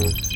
Mm-hmm.